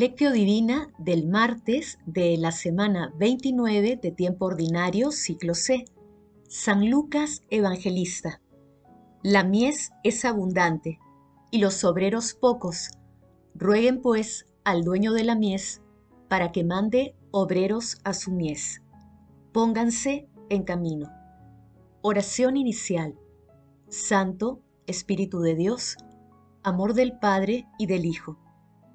Lectio Divina del martes de la semana 29 de tiempo ordinario, ciclo C. San Lucas Evangelista. La mies es abundante y los obreros pocos. Rueguen pues al dueño de la mies para que mande obreros a su mies. Pónganse en camino. Oración inicial. Santo Espíritu de Dios, amor del Padre y del Hijo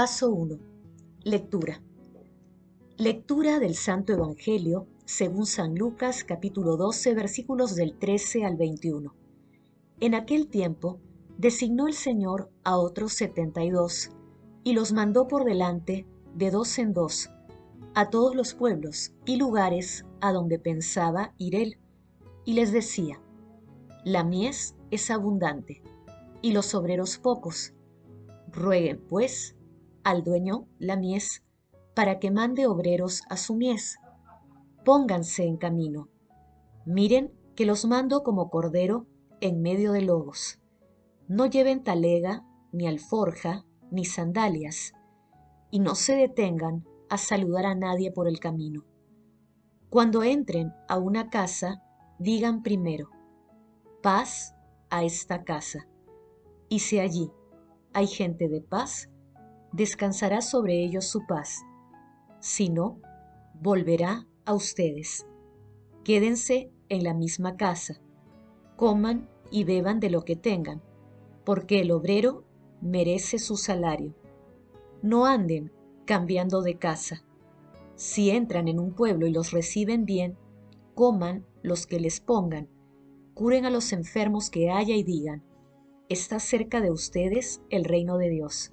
Paso 1. Lectura. Lectura del Santo Evangelio según San Lucas capítulo 12 versículos del 13 al 21. En aquel tiempo designó el Señor a otros setenta y dos y los mandó por delante de dos en dos a todos los pueblos y lugares a donde pensaba ir él, y les decía, La mies es abundante y los obreros pocos. Rueguen pues al dueño la mies, para que mande obreros a su mies. Pónganse en camino. Miren que los mando como cordero en medio de lobos. No lleven talega, ni alforja, ni sandalias, y no se detengan a saludar a nadie por el camino. Cuando entren a una casa, digan primero, paz a esta casa. Y si allí hay gente de paz, descansará sobre ellos su paz. Si no, volverá a ustedes. Quédense en la misma casa, coman y beban de lo que tengan, porque el obrero merece su salario. No anden cambiando de casa. Si entran en un pueblo y los reciben bien, coman los que les pongan, curen a los enfermos que haya y digan, está cerca de ustedes el reino de Dios.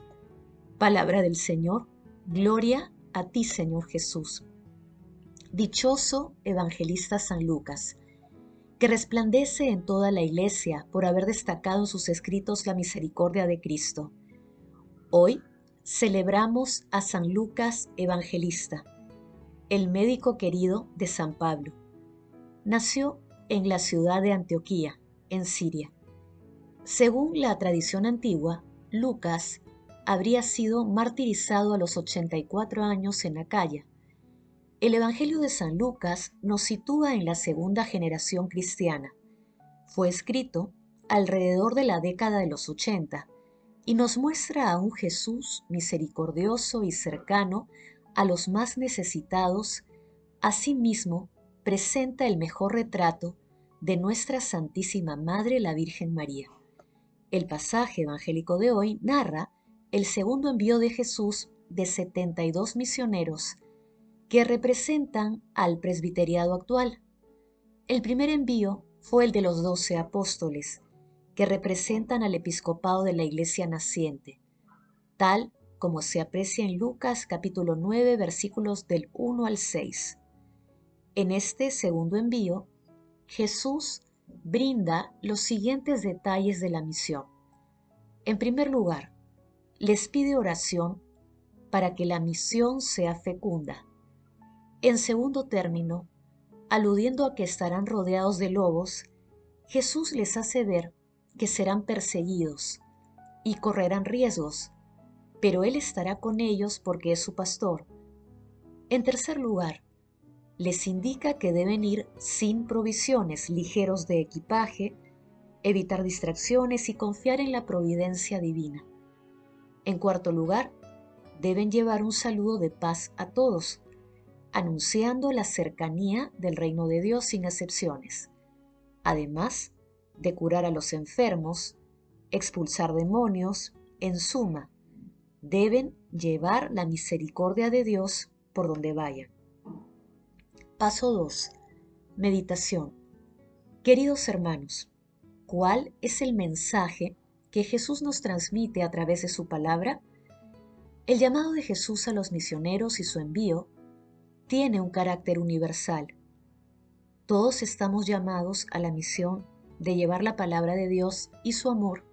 Palabra del Señor, gloria a ti Señor Jesús. Dichoso evangelista San Lucas, que resplandece en toda la iglesia por haber destacado en sus escritos la misericordia de Cristo. Hoy celebramos a San Lucas Evangelista, el médico querido de San Pablo. Nació en la ciudad de Antioquía, en Siria. Según la tradición antigua, Lucas habría sido martirizado a los 84 años en Acaya. El Evangelio de San Lucas nos sitúa en la segunda generación cristiana. Fue escrito alrededor de la década de los 80 y nos muestra a un Jesús misericordioso y cercano a los más necesitados. Asimismo, presenta el mejor retrato de nuestra Santísima Madre la Virgen María. El pasaje evangélico de hoy narra el segundo envío de Jesús de 72 misioneros que representan al presbiteriado actual. El primer envío fue el de los doce apóstoles, que representan al episcopado de la iglesia naciente, tal como se aprecia en Lucas capítulo 9 versículos del 1 al 6. En este segundo envío, Jesús brinda los siguientes detalles de la misión. En primer lugar, les pide oración para que la misión sea fecunda. En segundo término, aludiendo a que estarán rodeados de lobos, Jesús les hace ver que serán perseguidos y correrán riesgos, pero Él estará con ellos porque es su pastor. En tercer lugar, les indica que deben ir sin provisiones, ligeros de equipaje, evitar distracciones y confiar en la providencia divina. En cuarto lugar, deben llevar un saludo de paz a todos, anunciando la cercanía del reino de Dios sin excepciones, además de curar a los enfermos, expulsar demonios, en suma, deben llevar la misericordia de Dios por donde vayan. Paso 2. Meditación. Queridos hermanos, ¿cuál es el mensaje que Jesús nos transmite a través de su palabra? El llamado de Jesús a los misioneros y su envío tiene un carácter universal. Todos estamos llamados a la misión de llevar la palabra de Dios y su amor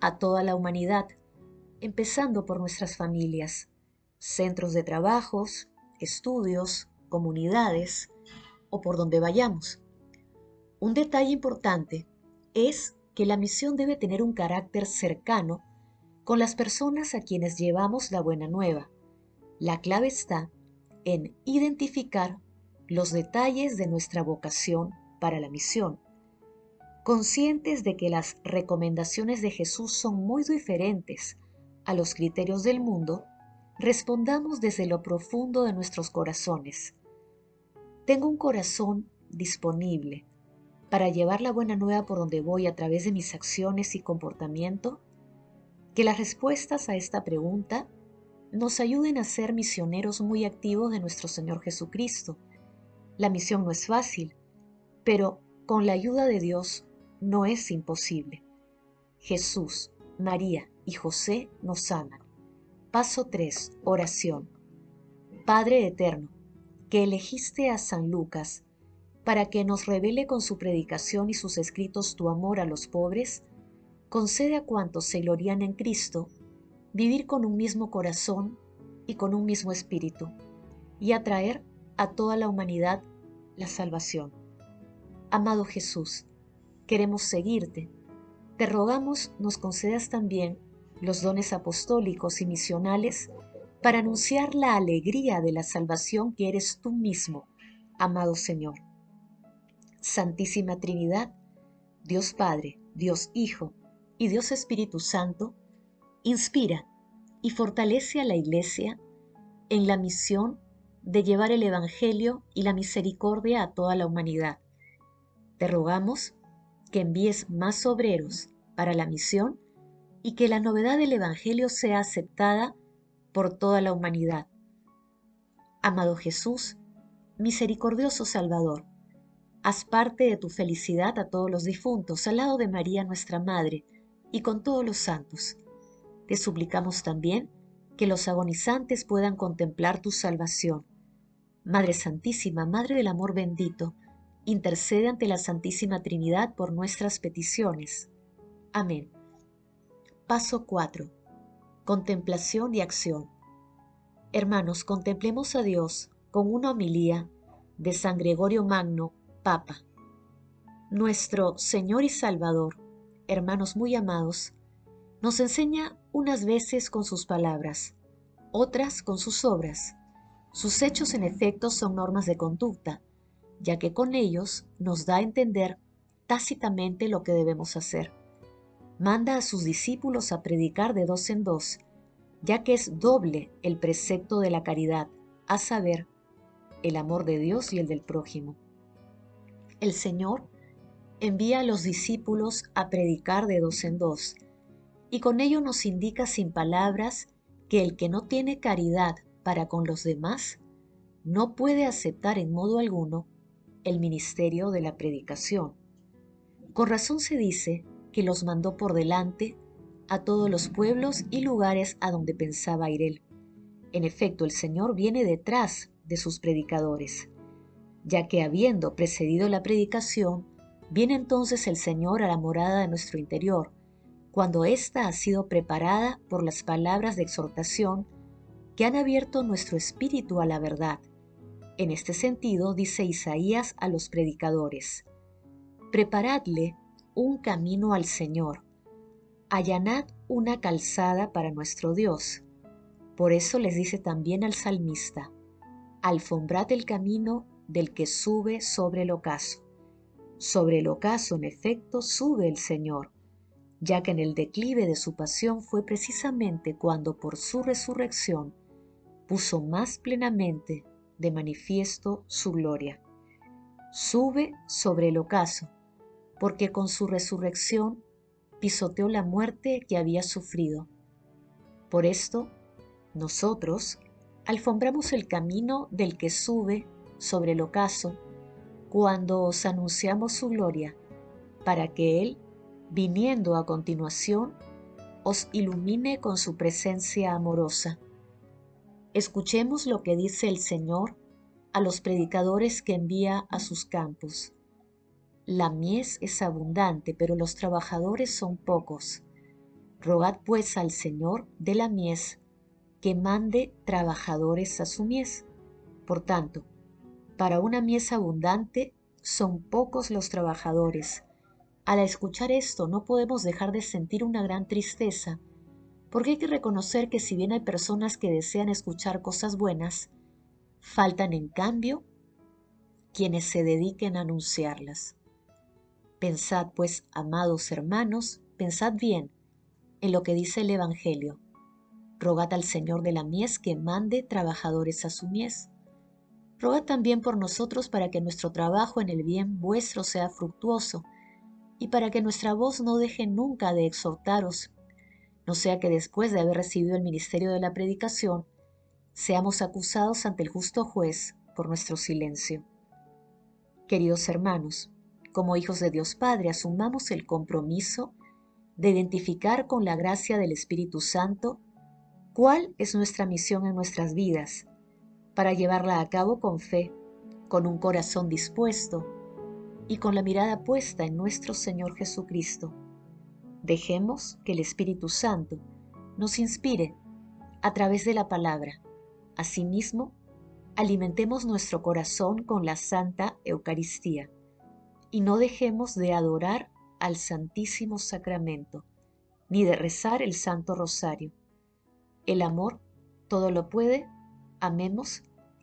a toda la humanidad, empezando por nuestras familias, centros de trabajos, estudios, comunidades o por donde vayamos. Un detalle importante es que la misión debe tener un carácter cercano con las personas a quienes llevamos la buena nueva. La clave está en identificar los detalles de nuestra vocación para la misión. Conscientes de que las recomendaciones de Jesús son muy diferentes a los criterios del mundo, respondamos desde lo profundo de nuestros corazones. Tengo un corazón disponible para llevar la buena nueva por donde voy a través de mis acciones y comportamiento? Que las respuestas a esta pregunta nos ayuden a ser misioneros muy activos de nuestro Señor Jesucristo. La misión no es fácil, pero con la ayuda de Dios no es imposible. Jesús, María y José nos aman. Paso 3. Oración. Padre Eterno, que elegiste a San Lucas para que nos revele con su predicación y sus escritos tu amor a los pobres, concede a cuantos se glorían en Cristo vivir con un mismo corazón y con un mismo espíritu, y atraer a toda la humanidad la salvación. Amado Jesús, queremos seguirte. Te rogamos nos concedas también los dones apostólicos y misionales para anunciar la alegría de la salvación que eres tú mismo, amado Señor. Santísima Trinidad, Dios Padre, Dios Hijo y Dios Espíritu Santo, inspira y fortalece a la Iglesia en la misión de llevar el Evangelio y la misericordia a toda la humanidad. Te rogamos que envíes más obreros para la misión y que la novedad del Evangelio sea aceptada por toda la humanidad. Amado Jesús, misericordioso Salvador, Haz parte de tu felicidad a todos los difuntos, al lado de María nuestra Madre, y con todos los santos. Te suplicamos también que los agonizantes puedan contemplar tu salvación. Madre Santísima, Madre del Amor bendito, intercede ante la Santísima Trinidad por nuestras peticiones. Amén. Paso 4. Contemplación y acción. Hermanos, contemplemos a Dios con una homilía de San Gregorio Magno Papa. Nuestro Señor y Salvador, hermanos muy amados, nos enseña unas veces con sus palabras, otras con sus obras. Sus hechos en efecto son normas de conducta, ya que con ellos nos da a entender tácitamente lo que debemos hacer. Manda a sus discípulos a predicar de dos en dos, ya que es doble el precepto de la caridad, a saber, el amor de Dios y el del prójimo el Señor envía a los discípulos a predicar de dos en dos, y con ello nos indica sin palabras que el que no tiene caridad para con los demás no puede aceptar en modo alguno el ministerio de la predicación. Con razón se dice que los mandó por delante a todos los pueblos y lugares a donde pensaba ir él. En efecto, el Señor viene detrás de sus predicadores ya que habiendo precedido la predicación, viene entonces el Señor a la morada de nuestro interior, cuando ésta ha sido preparada por las palabras de exhortación que han abierto nuestro espíritu a la verdad. En este sentido dice Isaías a los predicadores, Preparadle un camino al Señor, allanad una calzada para nuestro Dios. Por eso les dice también al salmista, Alfombrad el camino del que sube sobre el ocaso. Sobre el ocaso, en efecto, sube el Señor, ya que en el declive de su pasión fue precisamente cuando por su resurrección puso más plenamente de manifiesto su gloria. Sube sobre el ocaso, porque con su resurrección pisoteó la muerte que había sufrido. Por esto, nosotros alfombramos el camino del que sube sobre el ocaso cuando os anunciamos su gloria, para que Él, viniendo a continuación, os ilumine con su presencia amorosa. Escuchemos lo que dice el Señor a los predicadores que envía a sus campos. La mies es abundante, pero los trabajadores son pocos. Rogad pues al Señor de la mies que mande trabajadores a su mies. Por tanto, para una mies abundante son pocos los trabajadores. Al escuchar esto no podemos dejar de sentir una gran tristeza, porque hay que reconocer que si bien hay personas que desean escuchar cosas buenas, faltan en cambio quienes se dediquen a anunciarlas. Pensad pues, amados hermanos, pensad bien en lo que dice el Evangelio. Rogad al Señor de la mies que mande trabajadores a su mies. Rogad también por nosotros para que nuestro trabajo en el bien vuestro sea fructuoso y para que nuestra voz no deje nunca de exhortaros, no sea que después de haber recibido el ministerio de la predicación, seamos acusados ante el justo juez por nuestro silencio. Queridos hermanos, como hijos de Dios Padre, asumamos el compromiso de identificar con la gracia del Espíritu Santo cuál es nuestra misión en nuestras vidas, para llevarla a cabo con fe, con un corazón dispuesto y con la mirada puesta en nuestro Señor Jesucristo. Dejemos que el Espíritu Santo nos inspire a través de la palabra. Asimismo, alimentemos nuestro corazón con la Santa Eucaristía y no dejemos de adorar al Santísimo Sacramento, ni de rezar el Santo Rosario. El amor todo lo puede, amemos,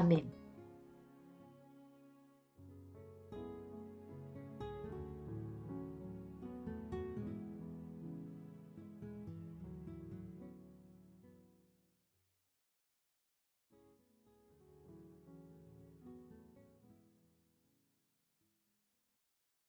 Amén.